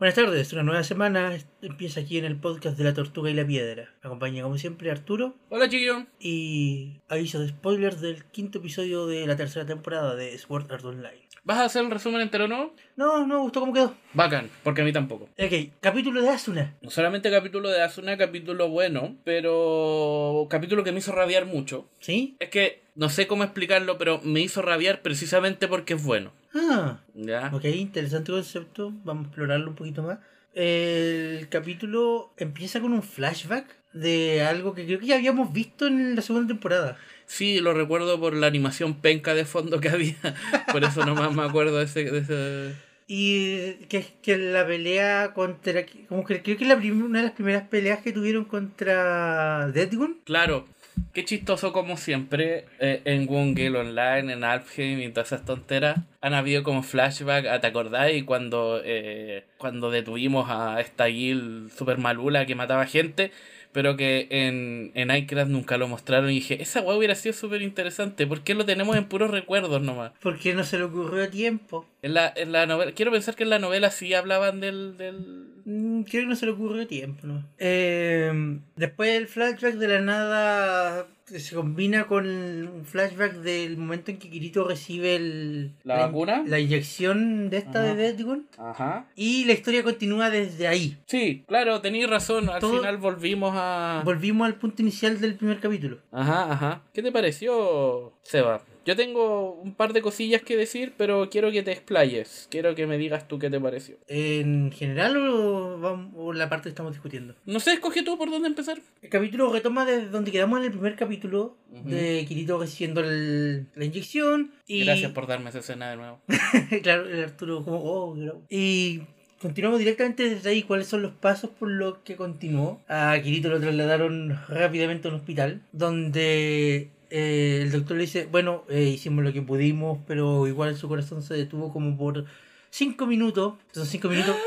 Buenas tardes, una nueva semana empieza aquí en el podcast de la Tortuga y la Piedra. Me acompaña como siempre Arturo Hola, chiquillo. y aviso de spoilers del quinto episodio de la tercera temporada de Sword Art Online. ¿Vas a hacer el resumen entero no? No, no me gustó cómo quedó. Bacán, porque a mí tampoco. Ok, capítulo de Asuna. No solamente capítulo de Asuna, capítulo bueno, pero capítulo que me hizo rabiar mucho. ¿Sí? Es que no sé cómo explicarlo, pero me hizo rabiar precisamente porque es bueno. Ah, ¿Ya? ok, interesante concepto. Vamos a explorarlo un poquito más. El capítulo empieza con un flashback de algo que creo que ya habíamos visto en la segunda temporada. Sí, lo recuerdo por la animación penca de fondo que había. Por eso nomás me acuerdo de ese. de ese- Y que es que la pelea contra. Como que creo que es la prim- una de las primeras peleas que tuvieron contra Deadgun. Claro, qué chistoso como siempre eh, en Gale Online, en Alfheim y todas esas tonteras. Han habido como flashback, ¿te acordáis? Cuando, eh, cuando detuvimos a esta Gil super malula que mataba gente, pero que en, en Minecraft nunca lo mostraron y dije, esa weá hubiera sido súper interesante, ¿por qué lo tenemos en puros recuerdos nomás? ¿Por qué no se le ocurrió a tiempo? En la, en la novela, quiero pensar que en la novela sí hablaban del... del... Mm, Creo que no se le ocurrió a tiempo, ¿no? Eh, después el flashback de la nada se combina con un flashback del momento en que Kirito recibe el, ¿La vacuna? la inyección de esta Ajá. de Deadgun. Ajá. Y la historia continúa desde ahí. Sí, claro, tenéis razón, al Todo- final volvimos a... Volvimos al punto inicial del primer capítulo. Ajá, ajá. ¿Qué te pareció, Seba? Yo tengo un par de cosillas que decir, pero quiero que te explayes. Quiero que me digas tú qué te pareció. ¿En general o, vamos- o la parte que estamos discutiendo? No sé, escoge tú por dónde empezar. El capítulo retoma desde donde quedamos en el primer capítulo de Kirito recibiendo el- la inyección. Y, Gracias por darme esa escena de nuevo. claro, el Arturo como, oh, claro. Y continuamos directamente desde ahí. ¿Cuáles son los pasos por los que continuó? A Kirito lo trasladaron rápidamente a un hospital donde eh, el doctor le dice, bueno, eh, hicimos lo que pudimos, pero igual su corazón se detuvo como por cinco minutos. Son cinco minutos.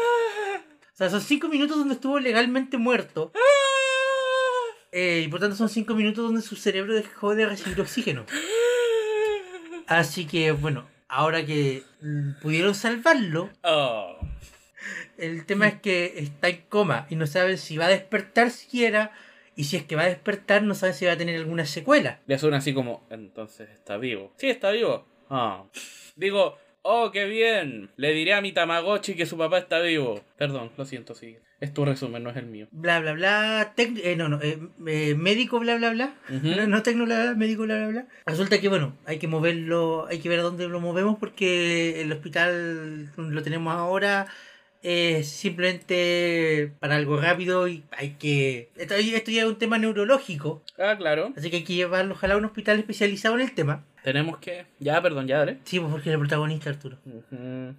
O sea, son cinco minutos donde estuvo legalmente muerto. Eh, y por tanto son cinco minutos donde su cerebro dejó de recibir oxígeno. Así que bueno, ahora que pudieron salvarlo, Oh. el tema es que está en coma y no saben si va a despertar siquiera. Y si es que va a despertar, no saben si va a tener alguna secuela. Le suena así como, entonces está vivo. Sí, está vivo. Ah. Digo, oh, qué bien. Le diré a mi Tamagotchi que su papá está vivo. Perdón, lo siento, sí. Es tu resumen, no es el mío. Bla bla bla. tec- eh, no, no. eh, eh, médico bla bla bla. No, no tecno bla bla, médico bla bla bla. Resulta que bueno, hay que moverlo, hay que ver a dónde lo movemos porque el hospital lo tenemos ahora es simplemente para algo rápido y hay que... Esto, esto ya es un tema neurológico, Ah, claro. así que hay que llevarlo ojalá a un hospital especializado en el tema. Tenemos que... Ya, perdón, ya, dale. Sí, pues porque es el protagonista Arturo.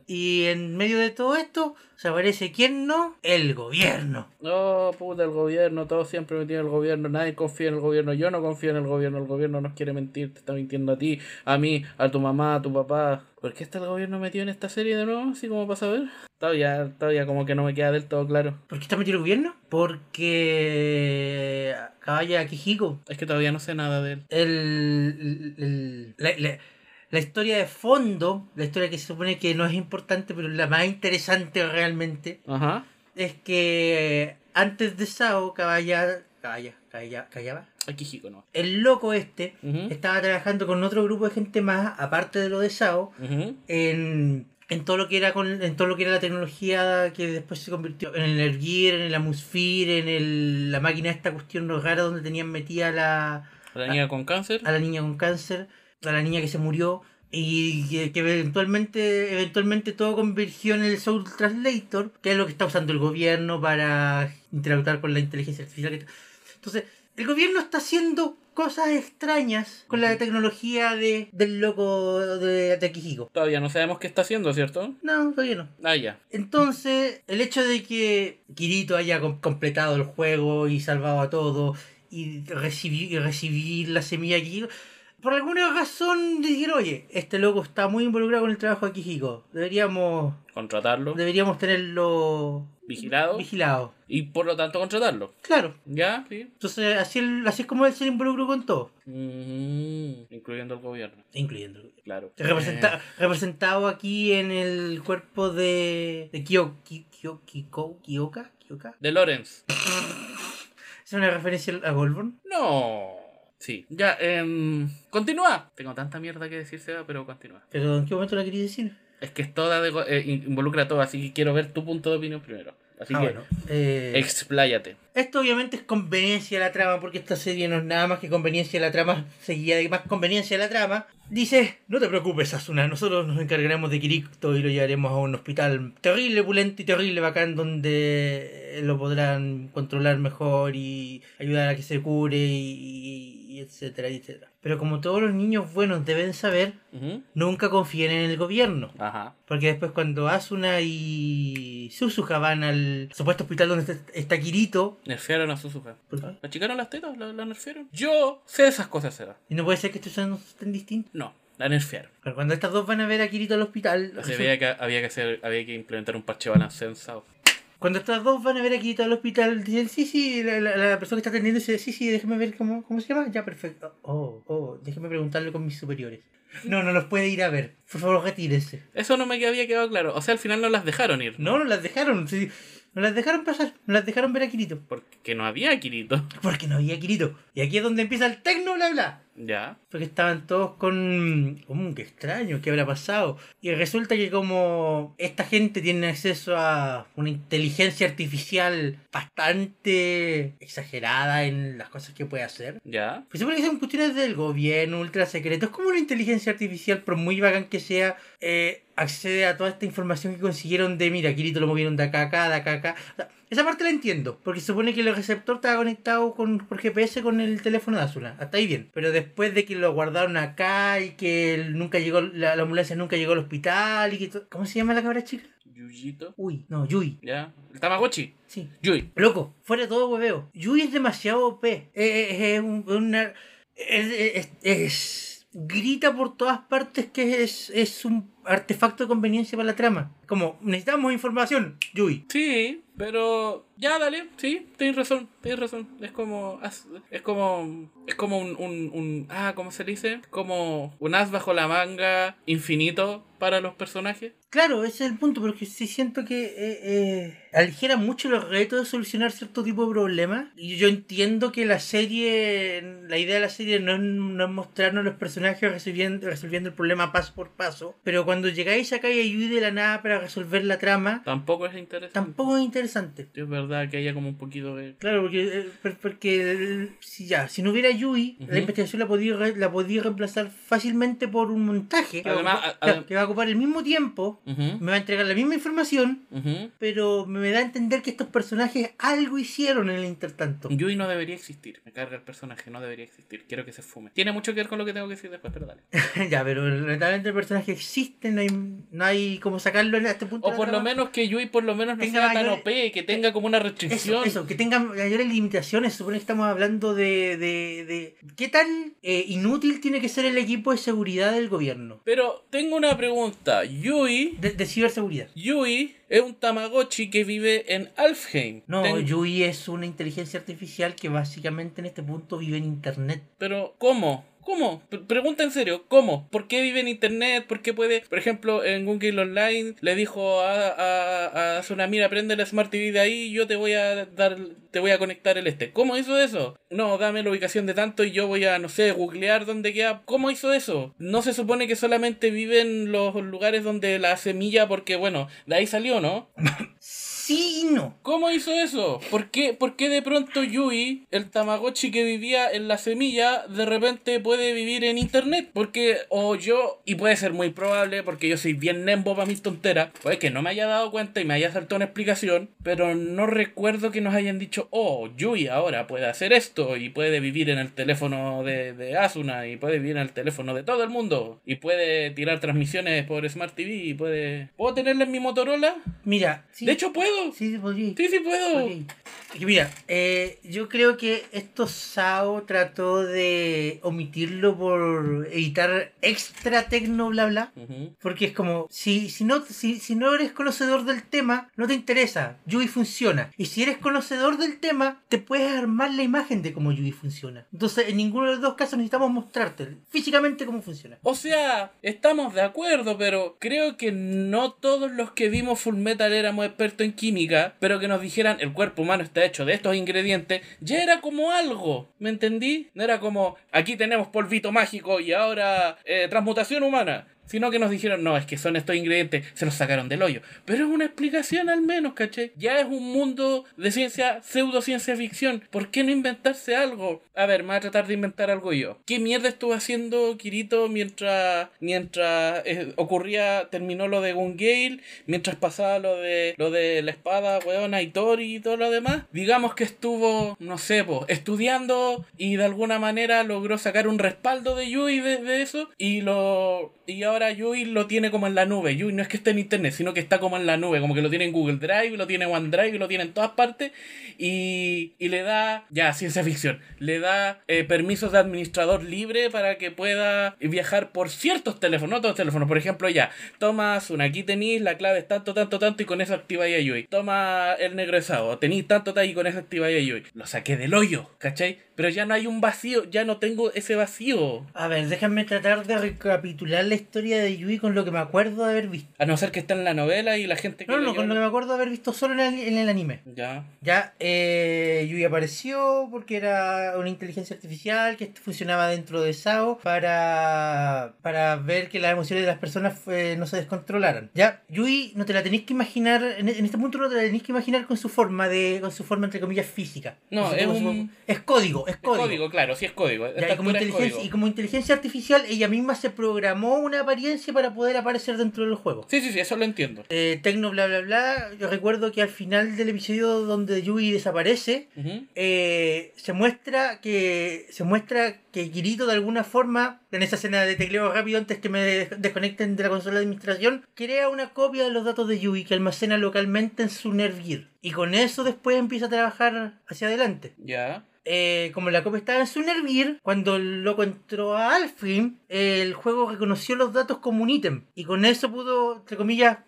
Y en medio de todo esto se aparece, ¿quién no? El gobierno. No, puta, el gobierno, todos siempre metido en el gobierno, nadie confía en el gobierno, yo no confío en el gobierno, el gobierno nos quiere mentir, te está mintiendo a ti, a mí, a tu mamá, a tu papá. ¿Por qué está el gobierno metido en esta serie de nuevo? Así como para saber. Todavía, todavía como que no me queda del todo claro. ¿Por qué está metido el gobierno? Porque Caballa Kijiko Es que todavía no sé nada de él. el, el- la, la- la historia de fondo, la historia que se supone que no es importante, pero la más interesante realmente, Ajá. es que antes de Sao, Caballa, Caballa, Caballa, Callaba, Aquí chico, no. el loco este estaba trabajando con otro grupo de gente más, aparte de lo de Sao, en, en todo lo que era con, en todo lo que era la tecnología que después se convirtió en el Erguir, en el Amusphere, en el, la máquina esta cuestión rara donde tenían metida la, La niña con cáncer. a la niña con cáncer, a la niña que se murió y que, que eventualmente eventualmente todo convirtió en el Soul Translator, que es lo que está usando el gobierno para interactuar con la inteligencia artificial. que- Entonces, el gobierno está haciendo cosas extrañas con la tecnología de, del loco de, de. Todavía no sabemos qué está haciendo, ¿cierto? No, todavía no. Ah, ya. Entonces, el hecho de que Kirito haya com- completado el juego y salvado a todo y recibir, recibir la semilla de por alguna razón dijeron, oye, este loco está muy involucrado con el trabajo de Kijiko. Deberíamos, Contratarlo, deberíamos tenerlo vigilado vigilado. y por lo tanto contratarlo. Claro. ¿Ya? Sí. Entonces, así, el- así es como él se involucró con todo. Mm, incluyendo el gobierno. Incluyendo. Claro. Representa- representado aquí en el cuerpo de, de Kyo, Ki- Kyo- Kiko- Kyoka. Kyoka. Eh, de Lawrence. ¿Es una referencia a Goldborn? No. Sí. Ya, em, continúa. Tengo tanta mierda que decir, Seba, pero continúa. ¿Pero en qué momento la quería decir? Es que es toda de, eh, in- involucra todo, así que quiero ver tu punto de opinión primero. Así Ah, que, bueno. Eh, expláyate. Esto obviamente es conveniencia de la trama, porque esta serie no es nada más que conveniencia de la trama, seguida de más conveniencia de la trama. Dice, no te preocupes, Asuna, nosotros nos encargaremos de Kirito y lo llevaremos a un hospital terrible, pulento y terrible bacán, donde lo podrán controlar mejor y ayudar a que se cure y, y etcétera, y etcétera. Pero como todos los niños buenos deben saber, nunca confíen en el gobierno. Ajá. Porque después cuando Asuna y Suzuka van al supuesto hospital donde está- está Kirito, Nerfearon a Suzuka. ¿Por qué? ¿La achicaron las tetas? ¿La, la nerfearon? Yo sé esas cosas, Seba. y no puede ser que estos sean tan distintos. No, la nerfearon. Pero cuando estas dos van a ver a Kirito al hospital, O sea, había, que, había, que hacer, había que implementar un parche balanceado. Cuando estas dos van a ver a Kirito al hospital, dicen, sí, sí, la, la- la persona que está atendiendo dice, sí, sí, déjeme ver cómo, cómo se llama. Ya, perfecto. Oh, oh, déjeme preguntarle con mis superiores. No, no los puede ir a ver. Por favor, retírese. Eso no me había quedado claro. O sea, al final no las dejaron ir. No, no las dejaron. sí, no las dejaron pasar. No las dejaron ver a Kirito. Porque no había Kirito. Porque no había Kirito. Y aquí es donde empieza el tecno, bla, bla. Ya. Porque estaban todos con... Mm, qué extraño, ¿qué habrá pasado? Y resulta que como esta gente tiene acceso a una inteligencia artificial bastante exagerada en las cosas que puede hacer. Ya. Pues supone que son cuestiones del gobierno, ultra secretos. como una inteligencia artificial, por muy bacán que sea, eh, accede a toda esta información que consiguieron de, mira, Kirito lo movieron de acá a acá, de acá a acá? O sea, esa parte la entiendo, porque se supone que el receptor estaba conectado con, por GPS con el teléfono de Azula. Hasta ahí bien. Pero después de que lo guardaron acá y que él nunca llegó, la, la ambulancia nunca llegó al hospital y que to- ¿Cómo se llama la cabra chica? Yuyito. Uy, no, Yui. Ya. El Tamagotchi. Sí. Yui. Loco, fuera de todo hueveo. Yui es demasiado OP. Eh, eh, es una. Es, es- es- grita por todas partes que es, es un artefacto de conveniencia para la trama. Como, necesitamos información, Yui. Sí, pero ya dale, sí, tienes razón, tienes razón. Es como es como es como un, un, un- ah, ¿cómo se dice? Como un as bajo la manga infinito para los personajes. Claro, ese es el punto, porque sí siento que eh, eh, aligera mucho los retos de solucionar cierto tipo de problemas. Y yo entiendo que la serie, la idea de la serie no es, no es mostrarnos los personajes resolviendo, resolviendo el problema paso por paso. Pero cuando llegáis acá y ayude de la nada para resolver la trama, Tampoco es interesante. tampoco es interesante. Es verdad que haya como un poquito de Claro, porque, eh, por- porque si ya, si no hubiera Yui, Ujú. la investigación la podía, la podía reemplazar fácilmente por un montaje que, Además, va, a a- que va a ocupar el mismo tiempo, Me va a entregar la misma información, pero me da a entender que estos personajes algo hicieron en el intertanto. Yui no debería existir. Me carga el personaje, no debería existir. Quiero que se fume. Tiene mucho que ver con lo que tengo que decir después, pero dale. ya, pero lamentablemente el personaje existe, no hay, no hay como sacarlo a este punto. O por lo menos que Yui por lo menos no Tenga sea tan mayor- OP, que tenga como una restricción. eso, que tengan mayores limitaciones. Supone que estamos hablando de, de, de qué tan eh, inútil tiene que ser el equipo de seguridad del gobierno. Pero tengo una pregunta. Yui, De, de ciberseguridad. Yui es un Tamagotchi que vive en Alfheim. No, Ten- Yui es una inteligencia artificial que básicamente en este punto vive en internet. Pero, ¿cómo? ¿Cómo? Pregunta en serio, ¿cómo? ¿Por qué vive en internet? ¿Por qué puede? Por ejemplo, en Google Online le dijo a, a, a Asuna, mira, prende la Smart TV de ahí yo te voy a dar, te voy a conectar el este. ¿Cómo hizo eso? No, dame la ubicación de tanto y yo voy a, no sé, googlear dónde queda. ¿Cómo hizo eso? No se supone que solamente vive en los lugares donde la semilla, porque bueno, de ahí salió, ¿no? Sí y no. ¿Cómo hizo eso? ¿Por qué, por qué de pronto Yui, el Tamagotchi que vivía en la semilla, de repente puede vivir en internet? Porque, o yo, y puede ser muy probable, porque yo soy bien nembo para mis tonteras, puede que no me haya dado cuenta y me haya saltado una explicación, pero no recuerdo que nos hayan dicho, oh, Yui ahora puede hacer esto, y puede vivir en el teléfono de, de Asuna, y puede vivir en el teléfono de todo el mundo, y puede tirar transmisiones por Smart TV, y puede... ¿Puedo tenerla en mi Motorola? Mira, sí, De hecho, puedo. Sí, sí, podría. Sí, sí puedo. podría. Mira, eh, yo creo que esto Sao trató de omitirlo por evitar extra tecno bla bla. Porque es como, si, si, no, si, si no eres conocedor del tema, no te interesa. Yui funciona. Y si eres conocedor del tema, te puedes armar la imagen de cómo Yui funciona. Entonces, en ninguno de los dos casos necesitamos mostrarte físicamente cómo funciona. O sea, estamos de acuerdo, pero creo que no todos los que vimos Full Metal éramos expertos en pero que nos dijeran el cuerpo humano está hecho de estos ingredientes, ya era como algo, ¿me entendí? No era como aquí tenemos polvito mágico y ahora eh, transmutación humana. Sino que nos dijeron, no, es que son estos ingredientes, se los sacaron del hoyo. Pero es una explicación al menos, ¿caché? Ya es un mundo de ciencia, pseudociencia ficción. ¿Por qué no inventarse algo? A ver, me voy a tratar de inventar algo yo. ¿Qué mierda estuvo haciendo Kirito mientras, mientras eh, ocurría, terminó lo de Gungale, mientras pasaba lo de, lo de la espada, weón, Aitori y todo lo demás? Digamos que estuvo, no sé, po, estudiando y de alguna manera logró sacar un respaldo de Yui de, de eso y lo y ahora Yui lo tiene como en la nube. Yui no es que esté en internet, sino que está como en la nube, como que lo tiene en Google Drive, lo tiene en OneDrive, lo tiene en todas partes y, y le da, ya, ciencia ficción, le da eh, permisos de administrador libre para que pueda viajar por ciertos teléfonos, no todos los teléfonos, por ejemplo, ya, tomas una, aquí tenéis la clave es tanto, tanto, tanto y con eso activáis a Yui. Toma el negro de Sao, tenéis tanto, tanto y con eso activáis a Yui. Lo saqué del hoyo, ¿cachai? Pero ya no hay un vacío, ya no tengo ese vacío. A ver, déjame tratar de recapitular la historia de Yui con lo que me acuerdo de haber visto. A no ser que está en la novela y la gente que No, no, con lo que me acuerdo de haber visto solo en el, en el anime. Ya. Ya, eh, Yui apareció porque era una inteligencia artificial que funcionaba dentro de SAO para, para ver que las emociones de las personas eh, no se descontrolaran. Ya, Yui no te la tenéis que imaginar, en, en este punto no te la tenéis que imaginar con su forma de, con su forma entre comillas física. No, es su- un- es código, es Es código. código, claro, sí es código. Ya, y, como inteligencia, código. y como inteligencia artificial, ella misma se programó una apariencia para poder aparecer dentro del juego. Sí, sí, sí, eso lo entiendo. Eh, Tecno bla bla bla, yo recuerdo que al final del episodio donde Yui desaparece, eh, se muestra que se muestra que Kirito de alguna forma en esa escena de tecleo rápido antes que me des- desconecten de la consola de administración crea una copia de los datos de Yui que almacena localmente en su Nervir y con eso después empieza a trabajar hacia adelante Ya. Eh, como la copia estaba en su Nervir, cuando el loco entró a Alfheim, el juego reconoció los datos como un ítem. Y con eso pudo, entre comillas,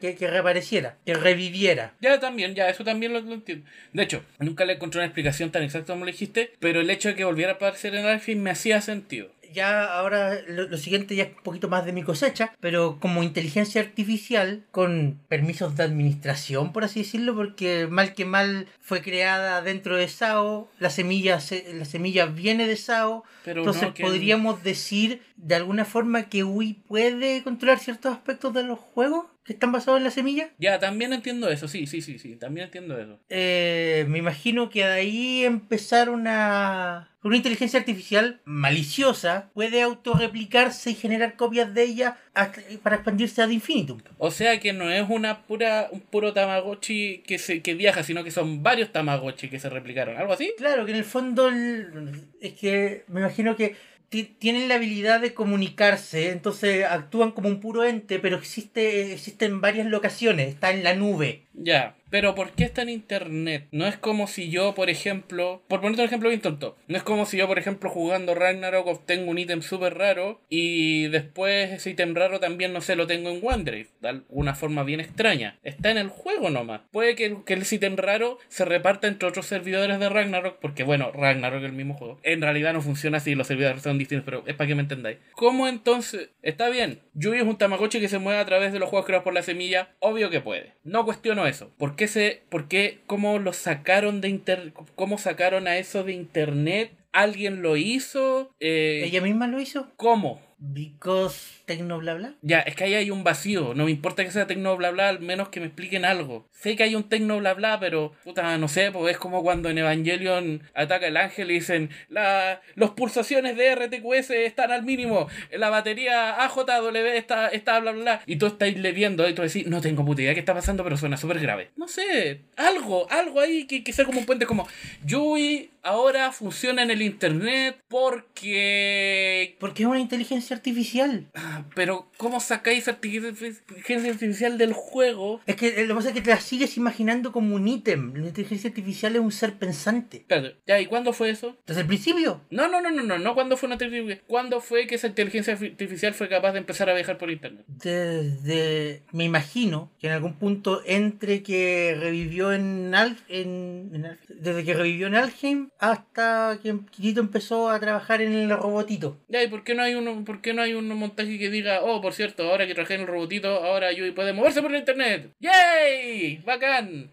que, que reapareciera, que reviviera. Ya también, ya, eso también lo, lo entiendo. De hecho, nunca le encontré una explicación tan exacta como le dijiste, pero el hecho de que volviera a aparecer en Alfin me hacía sentido. Ya ahora lo, lo siguiente ya es un poquito más de mi cosecha, pero como inteligencia artificial con permisos de administración, por así decirlo, porque mal que mal fue creada dentro de SAO, la semilla, se- la semilla viene de SAO, Pero entonces no podríamos decir de alguna forma que Wii puede controlar ciertos aspectos de los juegos que están basados en la semilla. Ya, también entiendo eso, sí, sí, sí, sí, también entiendo eso. Eh, me imagino que de ahí empezar una, una inteligencia artificial maliciosa puede autorreplicarse y generar copias de ella hasta- para expandirse ad infinitum. O sea que no es una pura, un puro Tamagotchi que, se, que viaja, sino que son varios Tamagotchi que se replicaron, algo así. Claro, que en el fondo el- es que me imagino que tienen la habilidad de comunicarse, entonces actúan como un puro ente, pero existe existen varias locaciones, está en la nube. Ya, pero ¿por qué está en internet? No es como si yo, por ejemplo, por ponerte un ejemplo bien tonto, no es como si yo, por ejemplo, jugando Ragnarok obtengo un ítem súper raro y después ese ítem raro también, no sé, lo tengo en OneDrive, de alguna forma bien extraña. Está en el juego nomás. Puede que, que el ítem raro se reparta entre otros servidores de Ragnarok, porque bueno, Ragnarok es el mismo juego. En realidad no funciona así, los servidores son distintos, pero es para que me entendáis. ¿Cómo entonces? Está bien, Yui es un Tamagotchi que se mueve a través de los juegos creados por la semilla, obvio que puede. No cuestiono eso. ¿Por qué se, por qué, cómo lo sacaron de inter, cómo sacaron a eso de internet? ¿Alguien lo hizo? Eh, ¿Ella misma lo hizo? ¿Cómo? Because Tecno bla bla. Ya, es que ahí hay un vacío. No me importa que sea tecno bla bla, al menos que me expliquen algo. Sé que hay un tecno bla bla, pero puta, no sé, pues es como cuando en Evangelion ataca el ángel y dicen la, los pulsaciones de RTQS están al mínimo, la batería AJW está, está bla bla bla. Y tú estáis leyendo y tú decís, no tengo puta idea qué está pasando, pero suena súper grave. No sé, algo, algo ahí que, que sea como un puente como Yui ahora funciona en el internet porque Porque es una inteligencia inteligencia artificial. Ah, Pero, ¿cómo sacáis inteligencia artificial del juego? Es que eh, lo que pasa es que te la sigues imaginando como un ítem. La inteligencia artificial es un ser pensante. Ya, ¿y cuándo fue eso? Desde el principio. No, no, no, no, no, no, ¿cuándo fue una inteligencia? ¿Cuándo fue que esa inteligencia artificial fue capaz de empezar a viajar por internet? Desde. Me imagino que en algún punto entre que revivió en, Al, en, en Al- Desde que revivió en Alheim hasta que Kirito empezó a trabajar en el robotito. Ya, ¿y por qué no hay uno, por qué no hay un montaje que diga, oh, por cierto, ahora que en el robotito, ahora Yui puede moverse por internet? ¡Yay! ¡Bacán!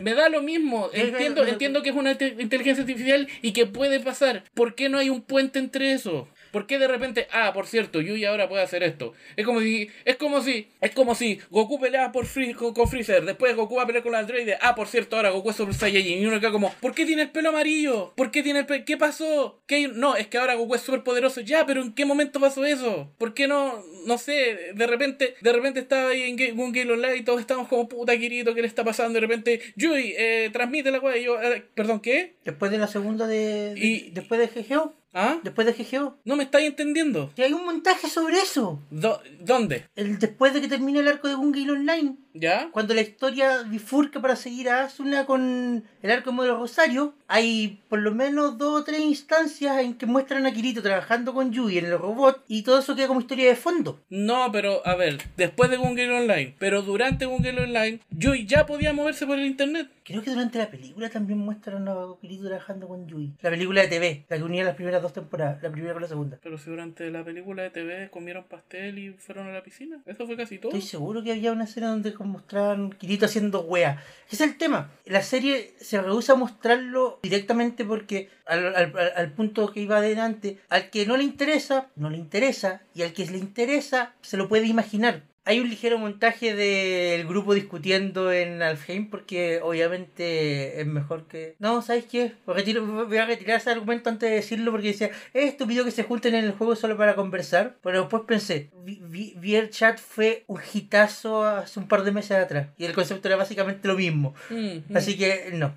Me da lo mismo. Eh, Entiendo, eh, eh, entiendo que es una te- inteligencia artificial y que puede pasar. ¿Por qué no hay un puente entre eso? ¿Por qué de repente, ah, por cierto, Yui ahora puede hacer esto? Es como si, es como si, es como si Goku peleaba por Free, con, con Freezer, después Goku va a pelear con la androide, ah, por cierto, ahora Goku es Super Saiyajin, y uno queda como, ¿por qué tiene el pelo amarillo? ¿Por qué tiene el pelo? ¿Qué pasó? ¿Qué hay- No, es que ahora Goku es súper poderoso, ya, pero ¿en qué momento pasó eso? ¿Por qué no, no sé, de repente, de repente estaba ahí en Ga- un Game Online y todos estábamos como, puta, Kirito, ¿qué le está pasando? De repente, Yui, eh, transmite la weá, y yo, eh, perdón, ¿qué? Después de la segunda de. de- Y- Después de GGO. ¿Ah? Después de GGO. No me estáis entendiendo. Y hay un montaje sobre eso. Do- ¿Dónde? El, después de que termine el arco de Gungil Online. ¿Ya? Cuando la historia bifurca para seguir a Asuna con el arco de Modelo Rosario, hay por lo menos dos o tres instancias en que muestran a Kirito trabajando con Yui en el robot y todo eso queda como historia de fondo. No, pero a ver, después de Google Online, pero durante Google Online, Yui ya podía moverse por el internet. Creo que durante la película también muestran a Kirito trabajando con Yui. La película de TV, la que unía las primeras dos temporadas, la primera con la segunda. Pero si durante la película de TV comieron pastel y fueron a la piscina, eso fue casi todo. Estoy seguro que había una escena donde mostraban Kirito haciendo wea. Ese es el tema. La serie se rehúsa a mostrarlo directamente porque al- al- al punto que iba adelante, al que no le interesa, no le interesa, y al que le interesa, se lo puede imaginar. Hay un ligero montaje del grupo discutiendo en Alfheim porque obviamente es mejor que... No, ¿sabes qué? Retiro- voy a retirar ese argumento antes de decirlo porque decía, es estúpido que se junten en el juego solo para conversar. Pero después pensé, vi, vi- VRChat fue un hitazo hace un par de meses atrás y el concepto era básicamente lo mismo. Mm, mm. Así que no,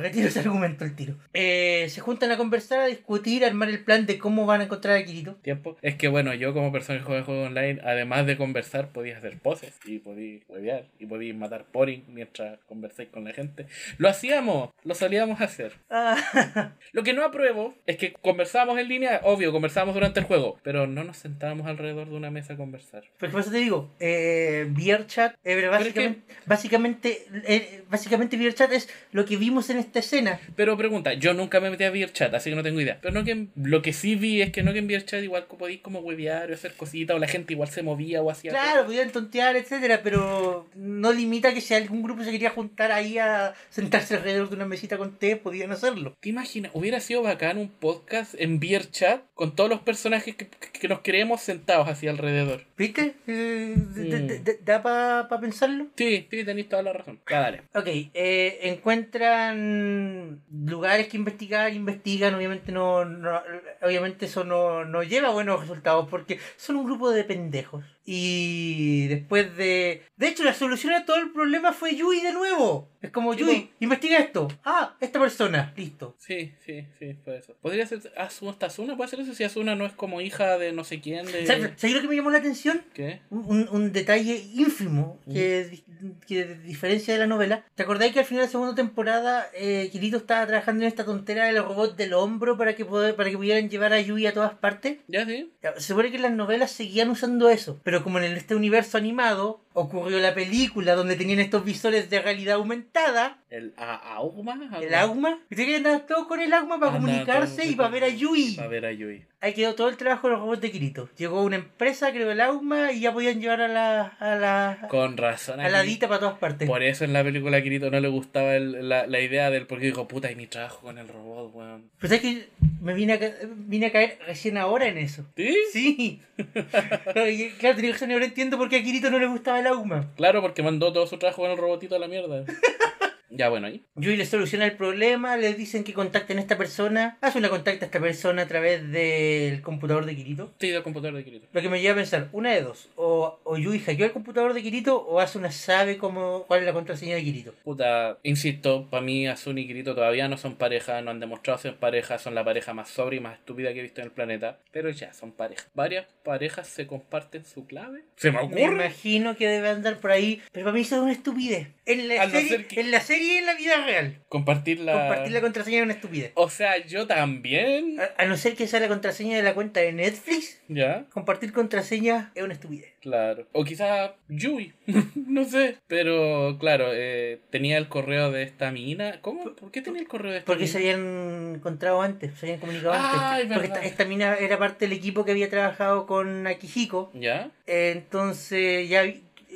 retiro ese argumento al tiro. Eh, se juntan a conversar, a discutir, a armar el plan de cómo van a encontrar a Kirito. Tiempo. Es que bueno, yo como persona que juega juego online, además de conversar, podías hacer poses y podías huevear y podías matar poring mientras conversáis con la gente. Lo hacíamos, lo solíamos hacer. Ah, Lo que no apruebo es que conversábamos en línea, obvio, conversábamos durante el juego, pero no nos sentábamos alrededor de una mesa a conversar. Pues por eso te digo, eh, VRChat, eh, pero Pero es que- básicamente, básicamente, eh, básicamente VRChat es lo que vimos en esta escena. Pero pregunta, yo nunca me metí a VRChat, así que no tengo idea. Pero no que en- lo que sí vi es que no que en VRChat igual podéis como huevear o hacer cositas, o la gente igual se movía o hacía Claro, podían tontear, etcétera, pero no limita que si algún grupo se quería juntar ahí a sentarse alrededor de una mesita con té, podían hacerlo. ¿Te imaginas? Hubiera sido bacán un podcast en VRChat con todos los personajes que, que nos creemos sentados así alrededor. ¿Viste? Eh, Mm. ¿Da para pensarlo? Sí, sí, tenéis toda la razón. Ya, dale. Ok, eh, encuentran lugares que investigar, investigan, obviamente no, no- obviamente eso no, no lleva buenos resultados porque son un grupo de pendejos. Y después de... De hecho, la solución a todo el problema fue Yui de nuevo. Es como, Yui, investiga esto. Ah, esta persona, listo. Sí, sí, sí, fue eso. ¿Podría ser Asuna, Asuna? ¿Puede ser eso? Si Asuna no es como hija de no sé quién, de... ¿Sabes sabes lo que me llamó la atención? ¿Qué? Un, un- un detalle ínfimo que, que diferencia de la novela. ¿Te acordáis que al final de la segunda temporada eh, Kirito estaba trabajando en esta tontera del robot del hombro para que, poder, para que pudieran llevar a Yui a todas partes? ¿Ya sí? Se supone que en las novelas seguían usando eso, pero como en este universo animado ocurrió la película donde tenían estos visores de realidad aumentada, ¿El a Augma? el Agma, ¿viste que andaban todos con el Agma para comunicarse y para ver a Yui? Para ver a Yui. Ahí quedó todo el trabajo de los robots de Kirito. Llegó una empresa, creo el Auma, y ya podían llevar a la, a la, Con razón. a la Dita para todas partes. Por eso en la película a Kirito no le gustaba el- la, la idea del... Porque dijo, puta, y mi trabajo con el robot, weón. Pero sabes que me vine a, vine a caer recién ahora en eso. ¿Sí? Sí. claro, y- tenía y ahora entiendo por qué a Kirito no le gustaba el Auma. Claro, porque mandó todo su trabajo con el robotito a la mierda. Ya, bueno, ahí. Yui le soluciona el problema, le dicen que contacten a esta persona. Asuna contacta a esta persona a través del computador de Kirito. Sí, del computador de Kirito. Lo que me lleva a pensar, una de dos. O, o Yui hackeó el computador de Kirito o Asuna sabe cómo, cuál es la contraseña de Kirito. Puta, insisto, para mí Asuna y Kirito todavía no son pareja, no han demostrado ser pareja, son la pareja más sobria y más estúpida que he visto en el planeta, pero ya son pareja. Varias parejas se comparten su clave. ¿Se me Me ocurre? imagino que debe andar por ahí, pero para mí eso es una estupidez. En la, Al no serie, ser que- en la serie en la vida real. Compartir la... Compartir la contraseña es una estupidez. O sea, yo también... A, a no ser que sea la contraseña de la cuenta de Netflix, ¿Ya? compartir contraseña es una estupidez. Claro. O quizá Yui. no sé. Pero claro, eh, tenía el correo de esta mina. ¿Cómo? ¿Por qué tenía el correo de esta Porque mina? se habían encontrado antes, se habían comunicado Ah, antes. es Porque esta mina era parte del equipo que había trabajado con Akihiko. ¿Ya? Entonces ya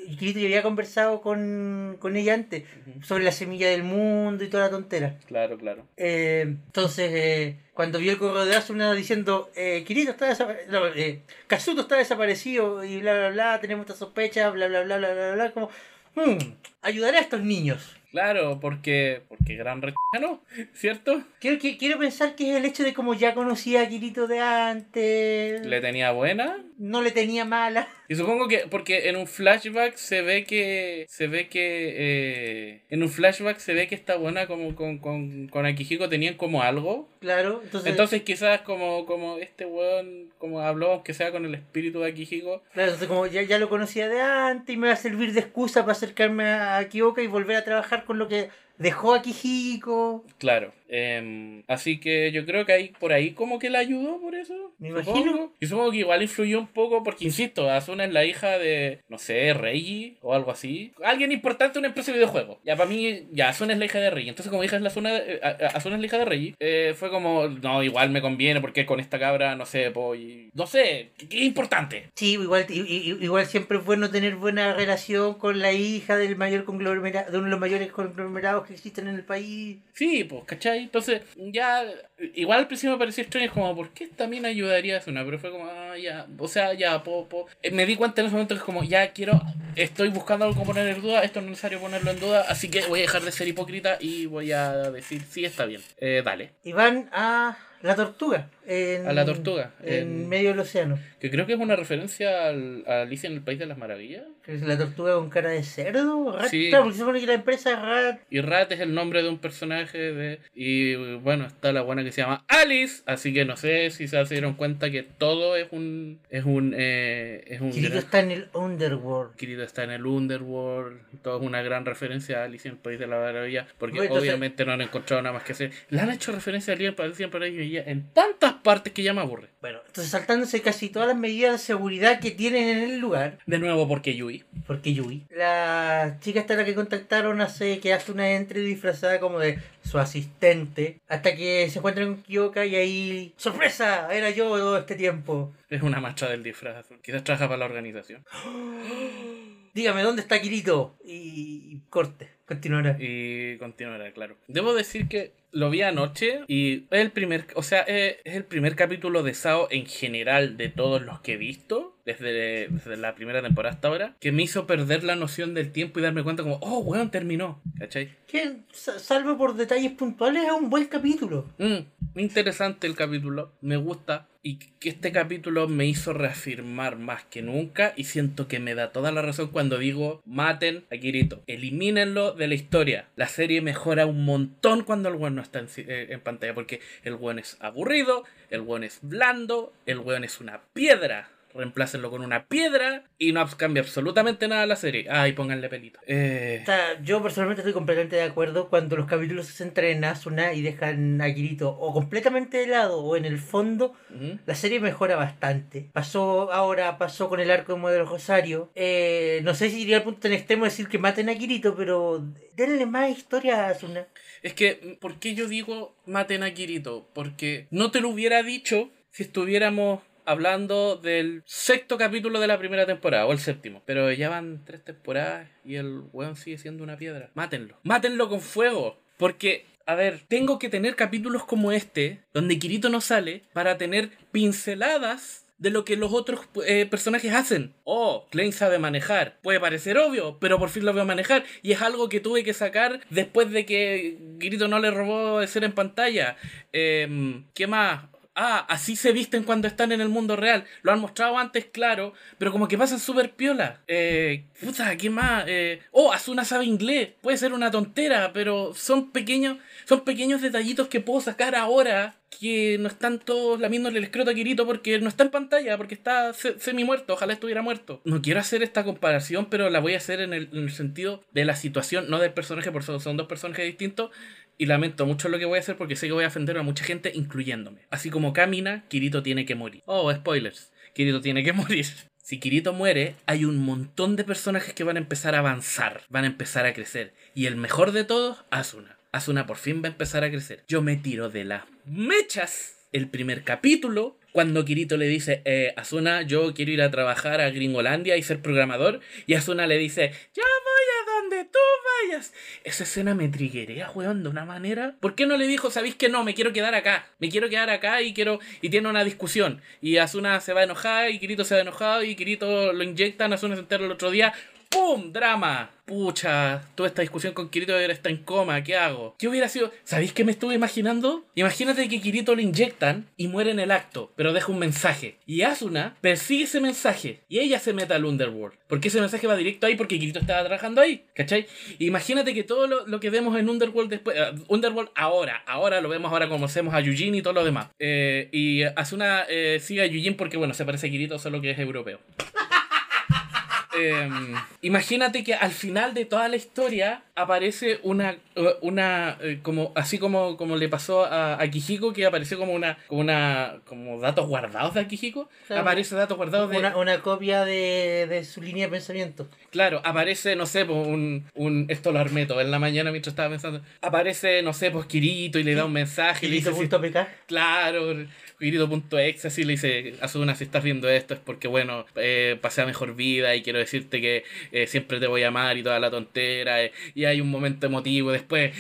vi- Kirito ya había conversado con, con ella antes sobre la semilla del mundo y toda la tontera. Claro, claro. Eh, entonces, eh, cuando vio el correo de Asuna diciendo, eh, Kirito está desaparecido, no, eh, Kazuto está desaparecido y bla, bla, bla, tenemos esta sospecha, bla, bla, bla, bla, bla, bla, como, hmm, ayudaré a estos niños. Claro, porque. Porque gran no, ¿cierto? Quiero, que- quiero pensar que es el hecho de como ya conocía a Kirito de antes, Le tenía buena. no le tenía mala. Y supongo que. Porque en un flashback se ve que. Se ve que. eh, en un flashback se ve que esta buena como con, con, con Akihiko tenían como algo. Claro, entonces, Entonces quizás como, como este weón, como habló, aunque sea con el espíritu de Akihiko, claro, entonces como ya, ya lo conocía de antes y me va a servir de excusa para acercarme a Kyoka y volver a trabajar con lo que dejó a Kijiko. Claro. em, así que yo creo que ahí por ahí como que la ayudó por eso. Me supongo. imagino. Y supongo que igual influyó un poco porque, insisto, Asuna es la hija de, no sé, Reiji o algo así. Alguien importante en una empresa de videojuegos. Ya para mí, ya Asuna es la hija de Reiji. Entonces como hija es la Asuna, eh, a- Asuna es la hija de Reiji, eh, fue como, no, igual me conviene porque con esta cabra, no sé, pues, no sé, qué, importante. Sí, igual, igual siempre es bueno tener buena relación con la hija del mayor conglomerado, de uno de los mayores conglomerados que existen en el país. Sí, pues, ¿cachai? Entonces, ya, igual al principio me pareció extraño, es como, ¿por qué también ayudaría a Asuna? Pero fue como, ah, ya, o sea, ya, po, po. Eh, me di cuenta en ese momento que es como, ya quiero, estoy buscando algo como poner en duda, esto no es necesario ponerlo en duda, así que voy a dejar de ser hipócrita y voy a decir, sí, está bien, eh, dale. Y van a la tortuga. En, A la tortuga, En en- medio del océano. Que creo que es una referencia al, a Alicia en el País de las Maravillas. Que es la tortuga con cara de cerdo. Rat, Sí. Claro, porque se supone que la empresa es Rat. Y Rat es el nombre de un personaje de... Y bueno, está la buena que se llama Alice. Así que no sé si se dieron cuenta que todo es un... Es un... Eh, es un Kirito gran- está en el Underworld. Kirito está en el Underworld. Todo es una gran referencia a Alicia en el País de la Maravilla. Porque Bueno, entonces- obviamente no han encontrado nada más que hacer. Le han hecho referencia a Alicia en el País de la En tantas partes que ya me aburre. Bueno, entonces saltándose casi todas las medidas de seguridad que tienen en el lugar. De nuevo porque Yui. Porque Yui. La chica esta la que contactaron hace que hace una entre disfrazada como de su asistente. Hasta que se encuentran con Kyoka y ahí. ¡Sorpresa! Era yo todo este tiempo. Es una marcha del disfraz. Quizás trabaja para la organización. Dígame, ¿dónde está Kirito? Y corte. Continuará. Y continuará, claro. Debo decir que lo vi anoche y es el primer, o sea, es, es el primer capítulo de Sao en general de todos los que he visto desde, desde la primera temporada hasta ahora que me hizo perder la noción del tiempo y darme cuenta como, oh, weón, terminó, ¿cachai? Que, sa- salvo por detalles puntuales, es un buen capítulo. Mm, interesante el capítulo, me gusta y que este capítulo me hizo reafirmar más que nunca y siento que me da toda la razón cuando digo maten a Kirito, elimínenlo de la historia. La serie mejora un montón cuando el weón no está en, eh, en pantalla porque el weón es aburrido, el weón es blando, el weón es una piedra. Reemplácenlo con una piedra y no cambia absolutamente nada la serie. Ay, pónganle pelito. Eh, yo personalmente estoy completamente de acuerdo cuando los capítulos se centran en Asuna y dejan a Kirito o completamente de lado o en el fondo. La serie mejora bastante. Pasó ahora, pasó con el arco de Modelo Rosario. Eh, no sé si iría al punto en extremo de decir que maten a Kirito, pero denle más historia a Asuna. Es que, ¿por qué yo digo maten a Kirito? Porque no te lo hubiera dicho si estuviéramos hablando del sexto capítulo de la primera temporada, o el séptimo. Pero ya van tres temporadas y el weón sigue siendo una piedra. Mátenlo. Mátenlo con fuego. Porque, a ver, tengo que tener capítulos como este, donde Kirito no sale, para tener pinceladas de lo que los otros eh, personajes hacen. Oh, Klein sabe manejar. Puede parecer obvio, pero por fin lo veo manejar. Y es algo que tuve que sacar después de que Grito no le robó de ser en pantalla. Em, ¿Qué más? Ah, así se visten cuando están en el mundo real. Lo han mostrado antes, claro, pero como que pasan súper piola. Eh, puta, ¿qué más? Eh, oh, Asuna sabe inglés. Puede ser una tontera, pero son pequeños, son pequeños detallitos que puedo sacar ahora que no están todos lamiéndole el escroto a Kirito porque no está en pantalla, porque está semi muerto, ojalá estuviera muerto. No quiero hacer esta comparación, pero la voy a hacer en el, en el sentido de la situación, no del personaje, por eso son dos personajes distintos, y lamento mucho lo que voy a hacer porque sé que voy a ofender a mucha gente, incluyéndome. Así como camina, Kirito tiene que morir. Oh, spoilers. Kirito tiene que morir. Si Kirito muere, hay un montón de personajes que van a empezar a avanzar, van a empezar a crecer. Y el mejor de todos, Asuna. Asuna por fin va a empezar a crecer. Yo me tiro de las mechas. El primer capítulo, cuando Kirito le dice, eh, Asuna, yo quiero ir a trabajar a Gringolandia y ser programador. Y Asuna le dice, ya voy a donde tú vayas. Esa escena me triguerea, weón, de una manera. ¿Por qué no le dijo, sabéis que no, me quiero quedar acá? Me quiero quedar acá y quiero. Y tiene una discusión. Y Asuna se va a enojar y Kirito se va enojado y Kirito lo inyectan, Asuna se entera el otro día. ¡Pum! ¡Drama! Pucha, toda esta discusión con Kirito ahora está en coma, ¿qué hago? ¿Qué hubiera sido? ¿Sabéis qué me estuve imaginando? Imagínate que Kirito lo inyectan y muere en el acto, pero deja un mensaje. Y Asuna persigue ese mensaje y ella se mete al Underworld. Porque ese mensaje va directo ahí porque Kirito estaba trabajando ahí, ¿cachai? Imagínate que todo lo, que vemos en Underworld después, uh, Underworld ahora, ahora lo vemos ahora como hacemos a Yujin y todo lo demás. Eh, y Asuna eh, sigue a Yujin porque, bueno, se parece a Kirito, solo que es europeo. Em, imagínate que al final de toda la historia aparece una, una eh, como así como, como le pasó a, a Kijiko, que apareció como una, como una, como datos guardados de Akihiko, aparece datos guardados de... Una, una copia de, de, su línea de pensamiento. Claro, aparece, no sé, pues un, un esto lo armé todo en la mañana mientras estaba pensando, aparece, no sé, pues Kirito y le da un mensaje. Kirito. le dice, Claro, Kirito.exe así le dice, Asuna, si estás viendo esto es porque, bueno, eh, pasé a mejor vida y quiero decirte que eh, siempre te voy a amar y toda la tontera. Eh, y hay un momento emotivo. Después,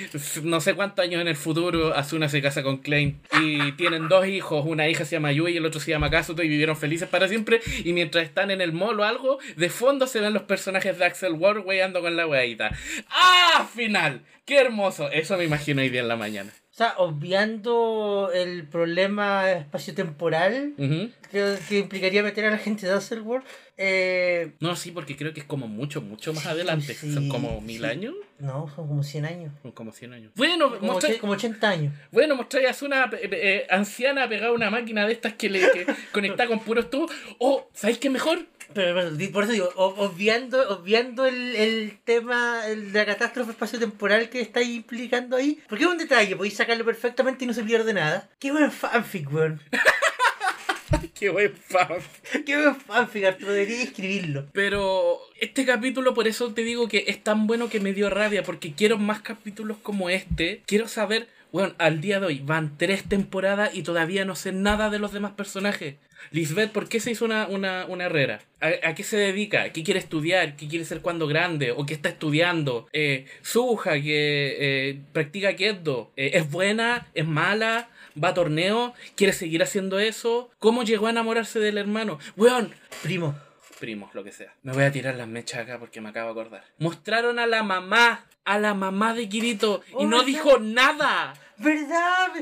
no sé cuántos años en el futuro, Asuna se casa con Klein y tienen dos hijos. Una hija se llama Yui y el otro se llama Kazuto y vivieron felices para siempre. Y mientras están en el mall o algo, de fondo se ven los personajes de Axel Ward weyando con la weadita. ¡Ah! Final. ¡Qué hermoso! Eso me imagino hoy día en la mañana. O sea, obviando el problema espaciotemporal que, que implicaría meter a la gente de Otherworld. Eh... No, sí, porque creo que es como mucho, mucho más adelante. son como mil años. No, son como 100 años. Son como 100 años. Bueno, como, 80 años. Bueno, mostráis a una eh, eh, anciana pegada a una máquina de estas que le que conecta con puros tubos. O, ¿sabéis qué mejor? Pero, por eso digo, obviando, obviando el, el tema el de la catástrofe espaciotemporal que estáis implicando ahí, porque es un detalle, podéis sacarlo perfectamente y no se pierde nada. Qué buen fanfic, weón. Qué buen fanfic. Qué buen fanfic, Arturo, debería escribirlo. Pero este capítulo, por eso te digo que es tan bueno que me dio rabia, porque quiero más capítulos como este. Quiero saber, bueno, al día de hoy van tres temporadas y todavía no sé nada de los demás personajes. Lisbeth, ¿por qué se hizo una, una, una herrera? ¿A, qué se dedica? ¿Qué quiere estudiar? ¿Qué quiere ser cuando grande? ¿O qué está estudiando? Eh, Suja, que eh, practica Kendo. Eh, ¿Es buena? ¿Es mala? ¿Va a torneo? ¿Quiere seguir haciendo eso? ¿Cómo llegó a enamorarse del hermano? Weón, primo. Primos, lo que sea. Me voy a tirar las mechas acá porque me acabo de acordar. Mostraron a la mamá, a la mamá de Kirito, y no dijo nada. ¿Verdad?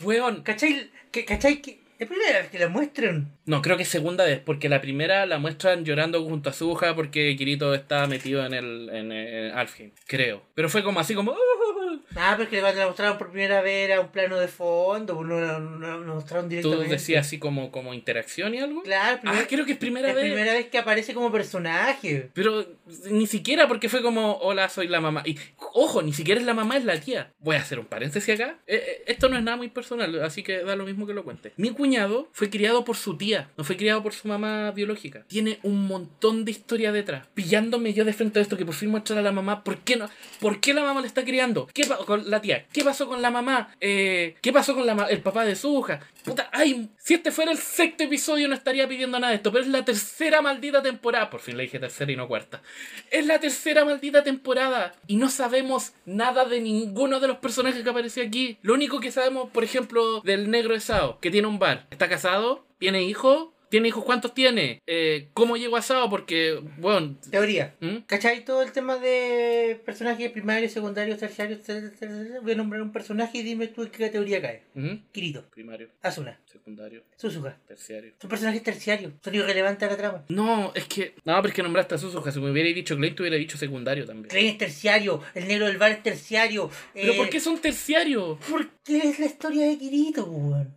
Weón. ¿Cachai? ¿Cachai? ¿Es primera vez que la muestran? No, creo que es segunda vez, porque la primera la muestran llorando junto a su hija porque Kirito está metido en el en, en creo. Pero fue como así como... Uh, Ah, pero es que cuando la mostraron por primera vez era un plano de fondo, pues no lo mostraron directamente. ¿Tú decías así como, como interacción y algo? Claro, ah, creo que es primera es vez. primera vez que aparece como personaje. Pero ni siquiera porque fue como, hola, soy la mamá. Y ojo, ni siquiera es la mamá, es la tía. Voy a hacer un paréntesis acá. Eh, eh, esto no es nada muy personal, así que da lo mismo que lo cuente. Mi cuñado fue criado por su tía, no fue criado por su mamá biológica. Tiene un montón de historia detrás. Pillándome yo de frente a esto que por fin muestra a la mamá, ¿por qué no? ¿Por qué la mamá le está criando? ¿Qué con la tía? ¿Qué pasó con la mamá? Eh, ¿Qué pasó con la el papá de su hija? Puta, ay, si este fuera el sexto episodio no estaría pidiendo nada de esto, pero es la tercera maldita temporada. Por fin le dije tercera y no cuarta. Es la tercera maldita temporada y no sabemos nada de ninguno de los personajes que apareció aquí. Lo único que sabemos, por ejemplo, del negro de Sao, que tiene un bar. Está casado, tiene hijos, ¿Tiene hijos? ¿Cuántos tiene? Eh, ¿Cómo llegó a Sao? Porque, bueno... Teoría. ¿Mm? ¿Cachai todo el tema de personajes primarios, secundarios, terciarios? Voy a nombrar un personaje y dime tú en qué categoría cae. ¿Mm? Kirito, Primario, Asuna, secundario, Suzuka. terciario. Son personajes terciarios, son irrelevantes a la trama. No, es que... No, pero es que nombraste a Suzuka. Si me hubiera dicho Klein, te hubiera dicho secundario también. Klein es terciario, el negro del bar es terciario. ¿Pero eh, por qué son terciarios? Porque es la historia de Kirito, weón.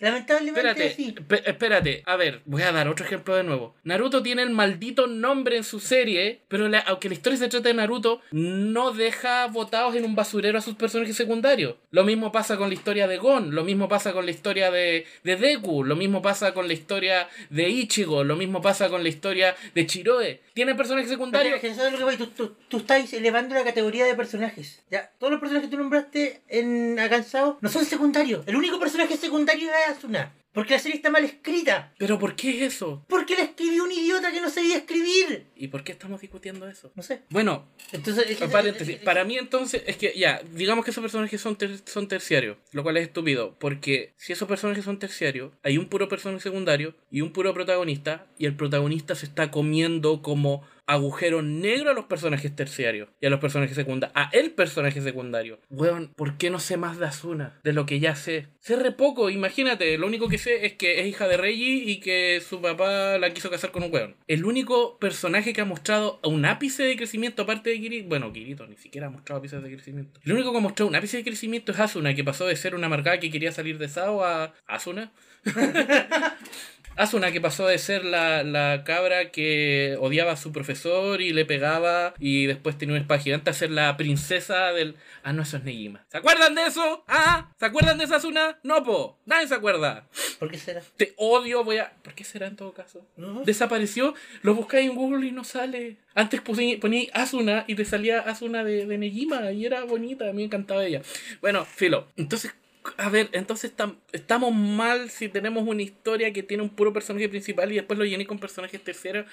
Lamentablemente Espérate, sí. espérate, a ver, voy a dar otro ejemplo de nuevo. Naruto tiene el maldito nombre en su serie, pero la- aunque la historia se trata de Naruto, no deja botados en un basurero a sus personajes secundarios. Lo mismo pasa con la historia de Gon, lo mismo pasa con la historia de, de Deku, lo mismo pasa con la historia de Ichigo, lo mismo pasa con la historia de Chiroe. Tienen personajes secundarios. Pero, ¿sabes lo? Tú, tú, elevando la categoría de personajes. Ya, todos los personajes que tú nombraste en Acansado no son secundarios. El único personaje secundario es Asuna. Porque la serie está mal escrita. Pero ¿por qué eso? Porque la escribió un idiota que no sabía escribir. ¿Y por qué estamos discutiendo eso? No sé. Bueno, Entonces, es- es- Paréntesis, es- para mí entonces es que ya, digamos que esos personajes son, ter- son terciarios, lo cual es estúpido, porque si esos personajes son terciarios, hay un puro personaje secundario y un puro protagonista, y el protagonista se está comiendo como agujero negro a los personajes terciarios y a los personajes secundarios, a el personaje secundario. Weón, ¿por qué no sé más de Asuna? De lo que ya sé. Sé re poco, imagínate, lo único que sé es que es hija de Reggie y que su papá la quiso casar con un weón. El único personaje que ha mostrado un ápice de crecimiento aparte de Kirito, bueno, Kirito ni siquiera ha mostrado ápices de crecimiento. El único que ha mostrado un ápice de crecimiento es Asuna, que pasó de ser una amargada que quería salir de Sao a Asuna. Asuna que pasó de ser la, la cabra que odiaba a su profesor y le pegaba y después tenía una espada gigante a ser la princesa del... Ah, no, eso es Negima. ¿Se acuerdan de eso? ¿Ah? ¿Se acuerdan de esa Asuna? No, po. Nadie se acuerda. ¿Por qué será? Te odio, voy a... ¿Por qué será en todo caso? No, Desapareció, lo buscáis en Google y no sale. Antes ponía Asuna y te salía Asuna de, de Negima y era bonita, a mí me encantaba ella. Bueno, filo. Entonces, a ver, entonces tam- estamos mal si tenemos una historia que tiene un puro personaje principal y después lo llené con personajes terciarios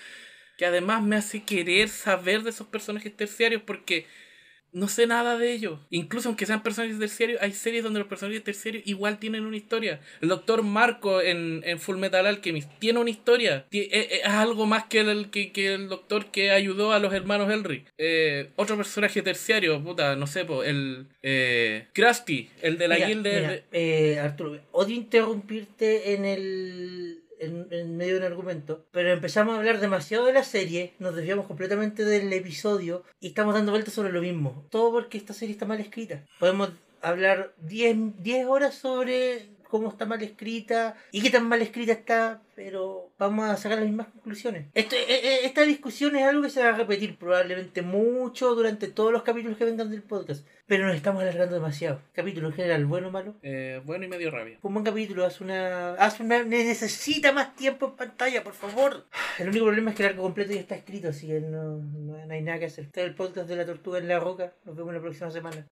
que además me hace querer saber de esos personajes terciarios porque no sé nada de ellos. Incluso aunque sean personajes terciarios, hay series donde los personajes terciarios igual tienen una historia. El doctor Marco en, en Full Metal Alchemist tiene una historia. Ti- Es, es algo más que el, que, que el doctor que ayudó a los hermanos Elric. Eh, otro personaje terciario, puta, no sé, po, el eh, Krusty, el de la Mira, guilda. mira, de- eh, Arturo, odio interrumpirte en el en, en medio de un argumento, pero empezamos a hablar demasiado de la serie, nos desviamos completamente del episodio y estamos dando vueltas sobre lo mismo. Todo porque esta serie está mal escrita. Podemos hablar 10 10 horas sobre cómo está mal escrita y qué tan mal escrita está, pero vamos a sacar las mismas conclusiones. Esto- eh, eh, esta discusión es algo que se va a repetir probablemente mucho durante todos los capítulos que vengan del podcast, pero nos estamos alargando demasiado. Capítulo en general, bueno o malo. eh, bueno y medio rabia. Un buen capítulo, haz una. Haz una. Necesita más tiempo en pantalla, por favor. El único problema es que el arco completo ya está escrito, así que no, no, no hay nada que hacer. Este es el podcast de la tortuga en la roca. Nos vemos la próxima semana.